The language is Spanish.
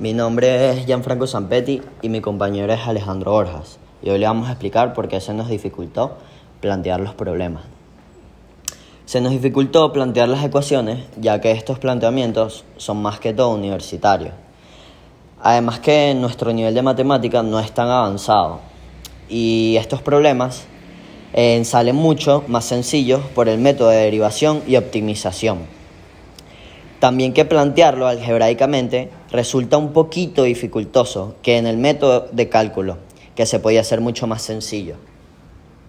Mi nombre es Gianfranco Zampetti y mi compañero es Alejandro Borjas. Y hoy le vamos a explicar por qué se nos dificultó plantear los problemas. Se nos dificultó plantear las ecuaciones ya que estos planteamientos son más que todo universitarios. Además que nuestro nivel de matemática no es tan avanzado y estos problemas eh, salen mucho más sencillos por el método de derivación y optimización. También que plantearlo algebraicamente resulta un poquito dificultoso que en el método de cálculo, que se podía hacer mucho más sencillo.